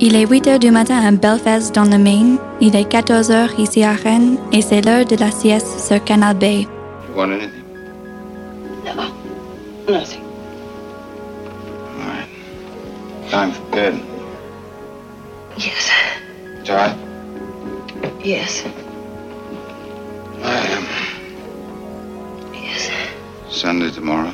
Il est 8 heures du matin à Belfast dans le Maine. Il est 14 heures ici à Rennes et c'est l'heure de la sieste sur Canal Bay. You want anything? No, nothing. All right. Time for bed. Yes, It's all right? yes, I am. yes. Sunday tomorrow.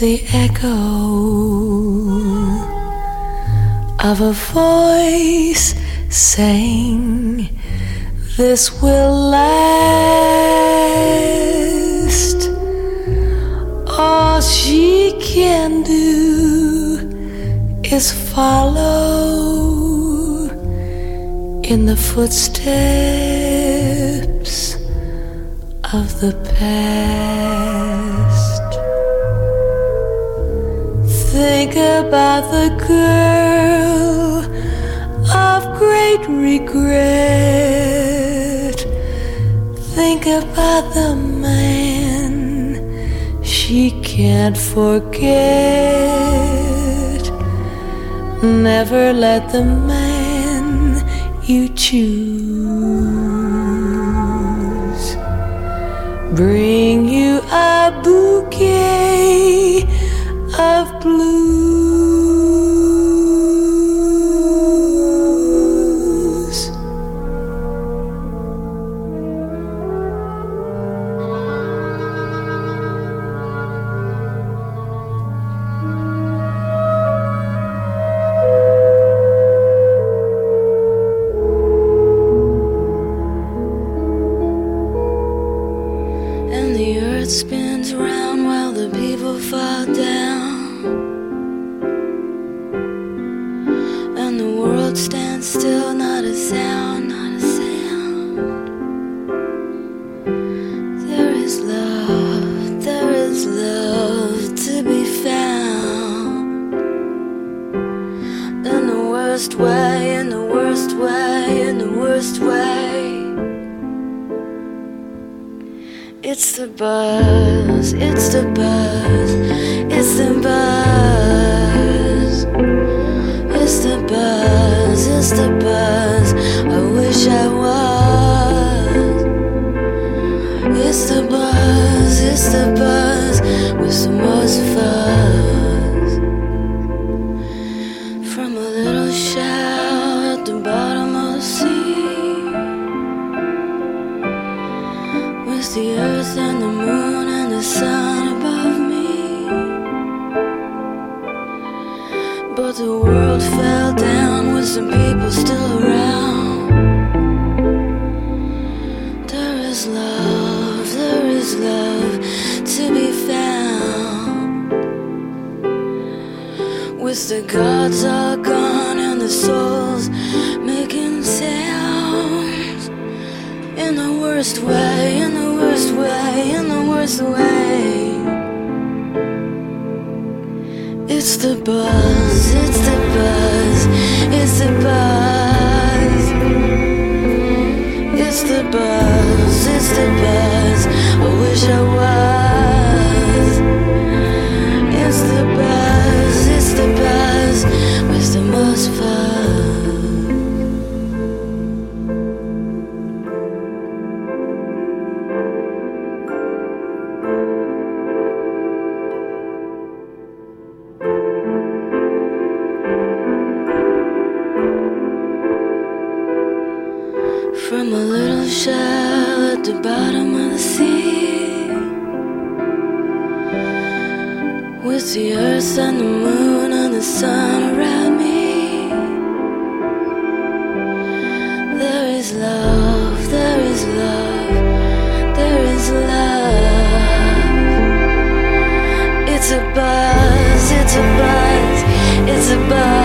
The echo of a voice saying, This will last. All she can do is follow in the footsteps of the past. Think about the girl of great regret. Think about the man she can't forget. Never let the man you choose bring you a bouquet of blues. Worst way, in the worst way, in the worst way. It's the buzz, it's the buzz, it's the buzz. It's the buzz, it's the buzz. I wish I was. It's the buzz, it's the buzz with the most fuzz. The world fell down with some people still around. There is love, there is love to be found. With the gods all gone and the souls making sounds. In the worst way, in the worst way, in the worst way. It's the buzz, it's the buzz, it's the buzz. It's the buzz, it's the buzz. I wish I was. It's the buzz, From a little shell at the bottom of the sea. With the earth and the moon and the sun around me. There is love, there is love, there is love. It's a buzz, it's a buzz, it's a buzz.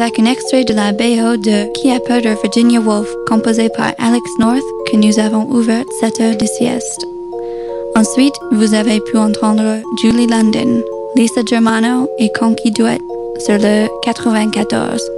Avec un extrait de la BO de Qui a peur de Virginia Woolf, composé par Alex North, que nous avons ouvert cette heure de sieste. Ensuite, vous avez pu entendre Julie London, Lisa Germano et Conky Duet sur le 94.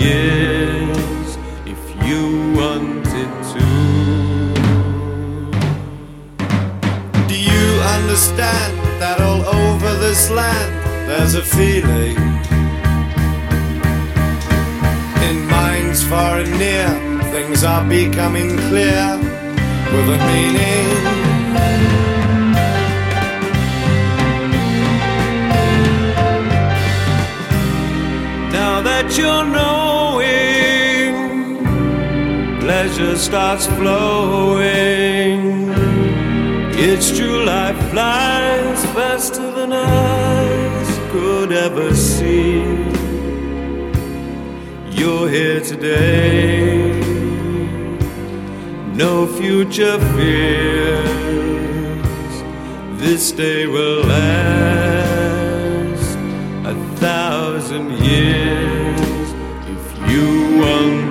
years if you wanted to. Do you understand that all over this land there's a feeling? In minds far and near, things are becoming clear with a meaning. at your knowing, pleasure starts flowing. It's true, life flies faster than eyes could ever see. You're here today, no future fears. This day will last a thousand years you will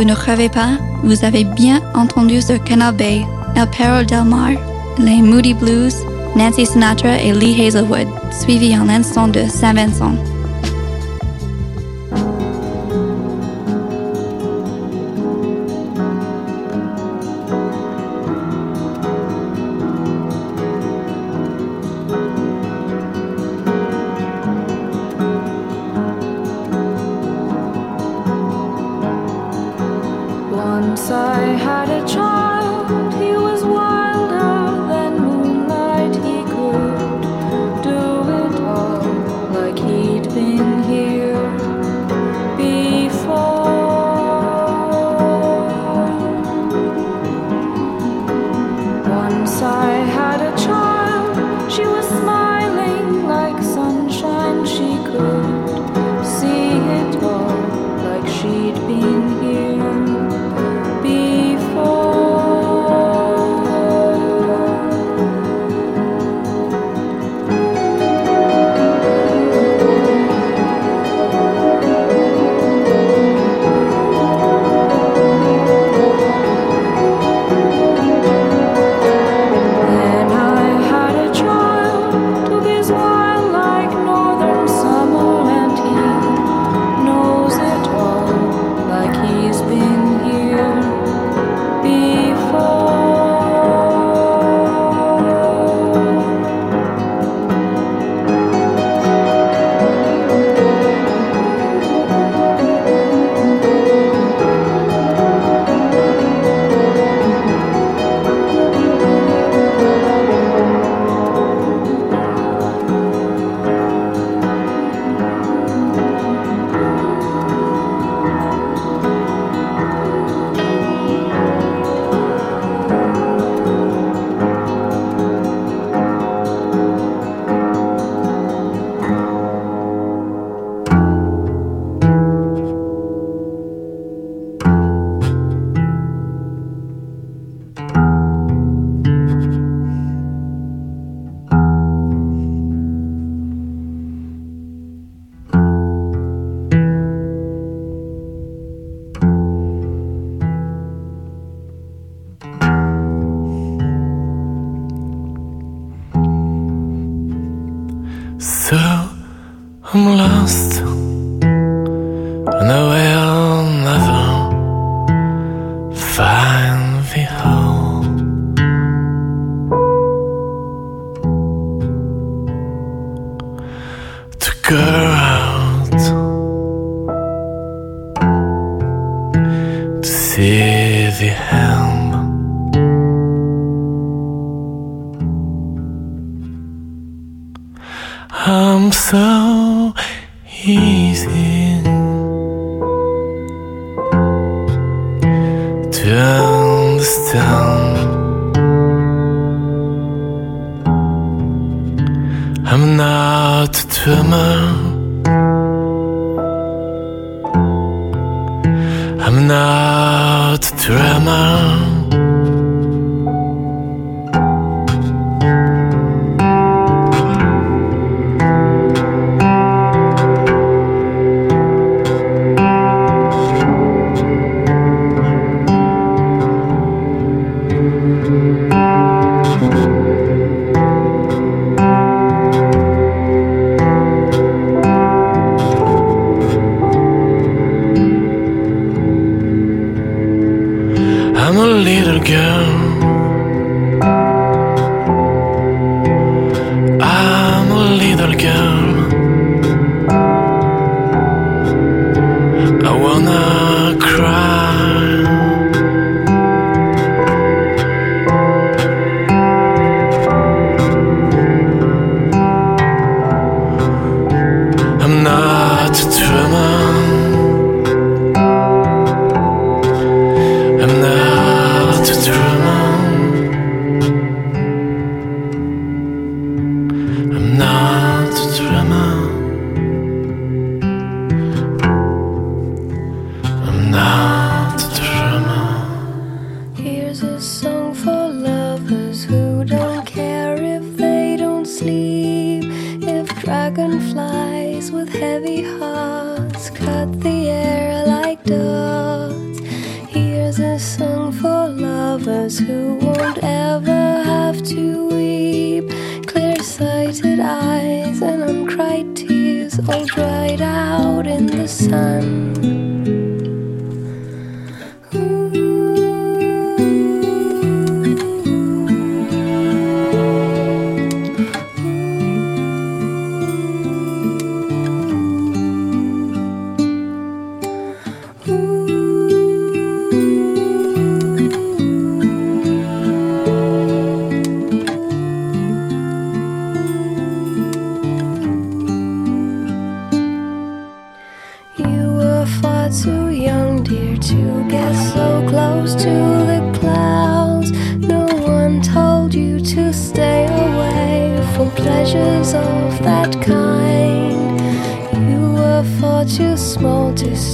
vous ne rêvez pas, vous avez bien entendu sur Canal Bay, El Perro del Mar, les Moody Blues, Nancy Sinatra et Lee Hazelwood, suivis en instant de Saint Vincent.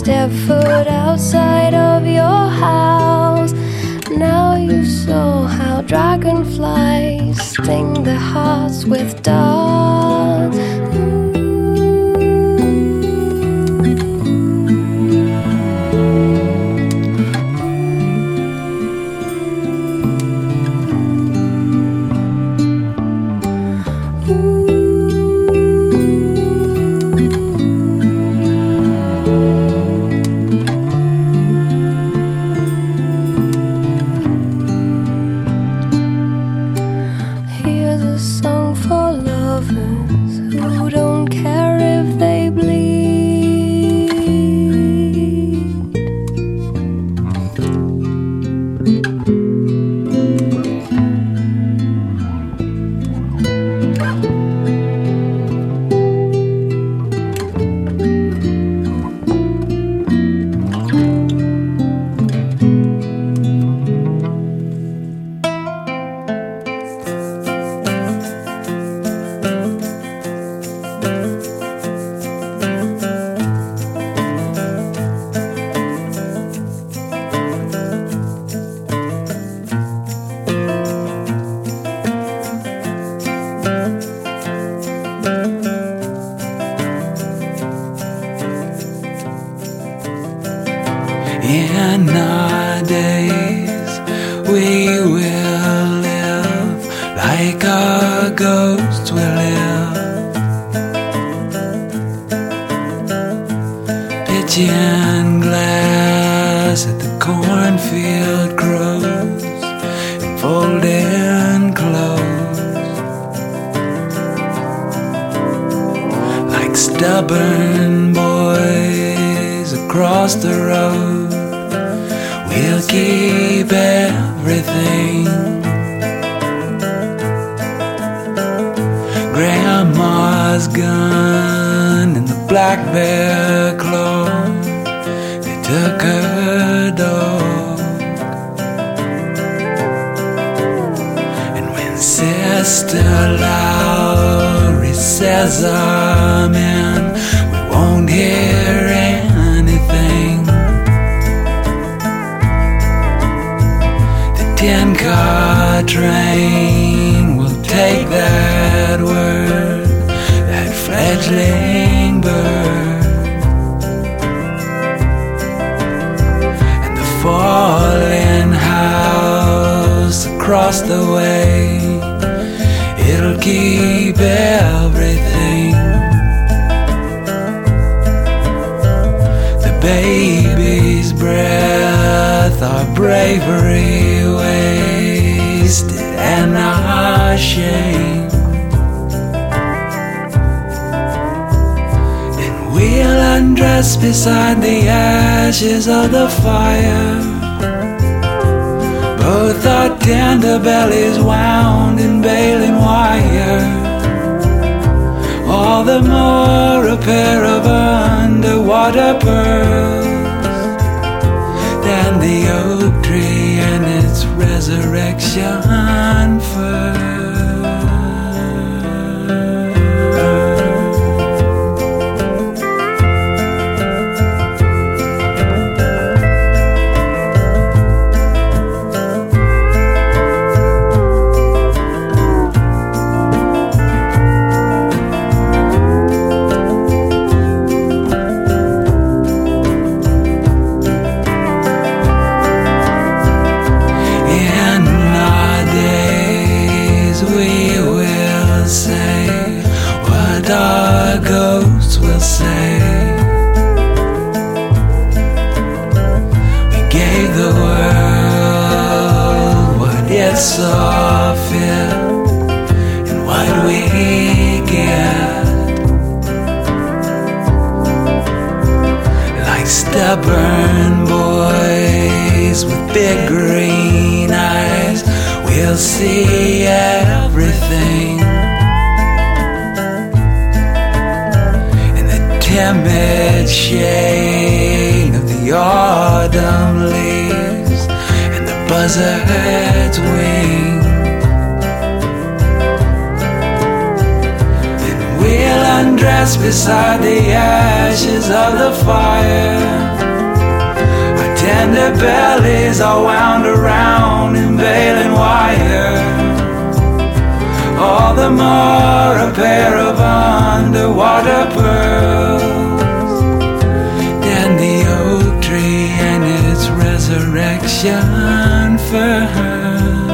Step foot outside of your house. Now you saw how dragonflies sting the hearts with darts. At the cornfield grows and folding clothes like stubborn boys across the road. We'll keep everything. Grandma's gun and the black bear claw. And when Sister says amen, we won't hear anything. The ten car train will take that word, that fledgling bird. The falling house across the way, it'll keep everything. The baby's breath, our bravery wasted, and our shame. Then we'll undress beside the ashes of the fire. Our tender bellies wound in baling wire. All the more a pair of underwater pearls than the oak tree and its resurrection fern. beside the ashes of the fire. Our tender bellies are wound around in baling wire. All the more a pair of underwater pearls than the oak tree and its resurrection for her.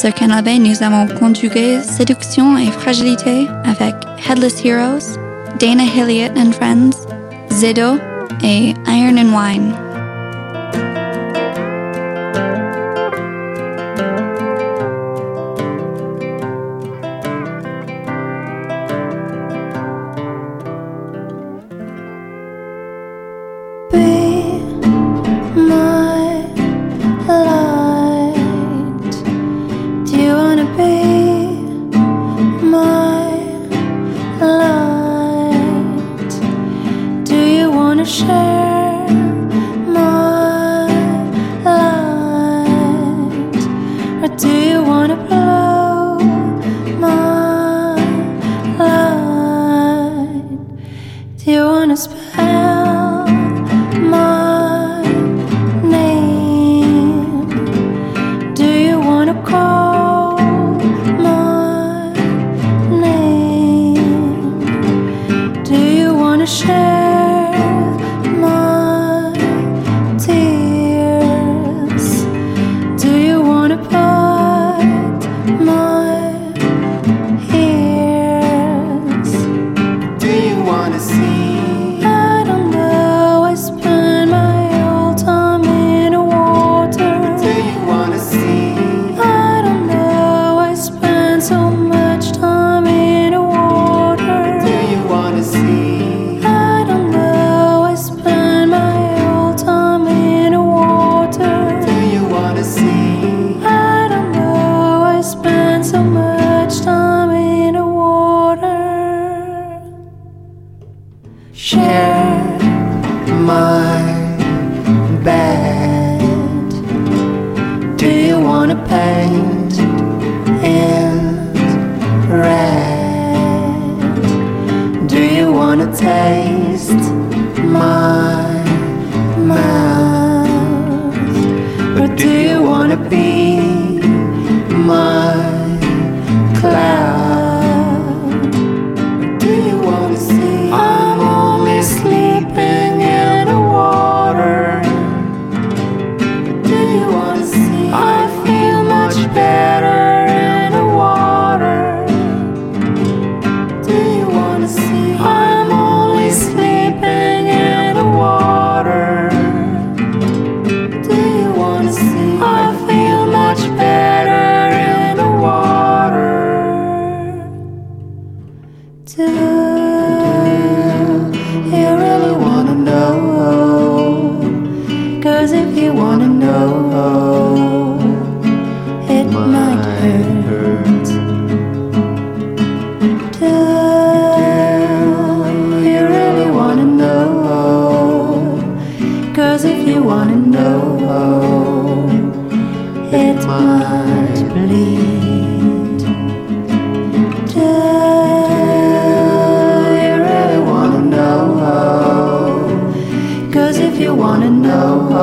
ce canapé, nous avons conjugué séduction et fragilité avec Headless Heroes, Dana Hilliott and Friends, Ziddo et Iron and Wine. you wanna know.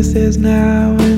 This is now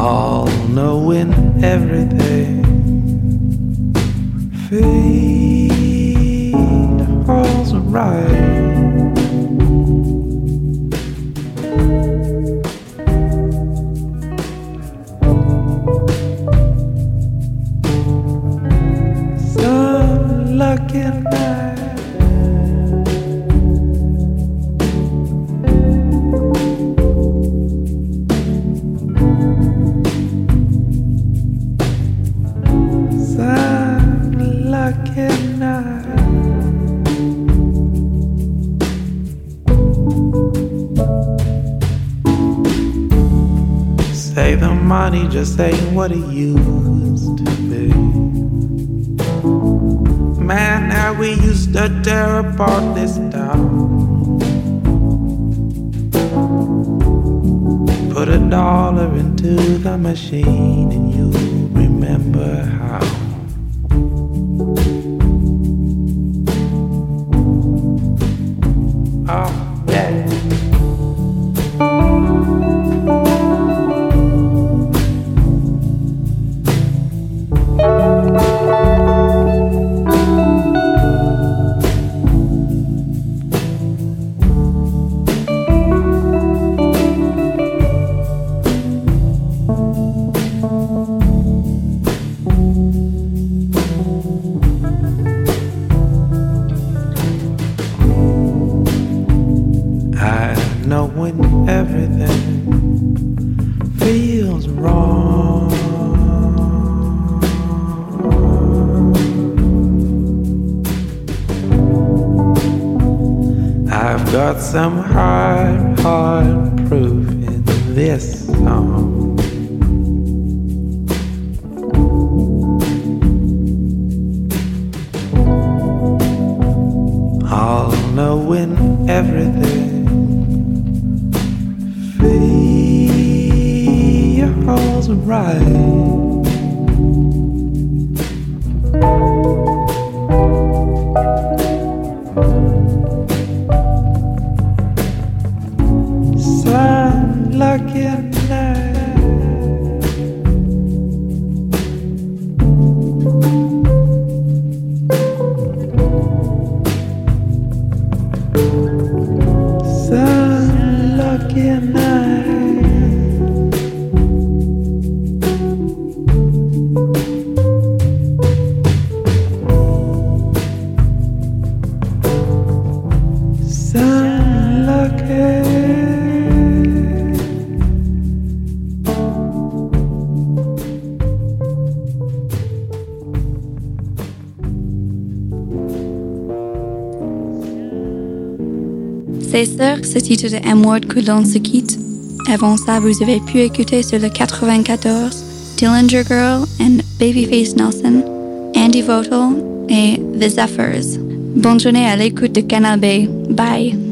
All knowing everything feels right. Feels wrong. I've got some hard, hard proof in this song. All knowing everything right. Ce titre de M-Word que l'on se quitte. Avant ça, vous avez pu écouter sur le 94 Dillinger Girl and Babyface Nelson, Andy Votel et The Zephyrs. Bonne journée à l'écoute de Canal B. Bye!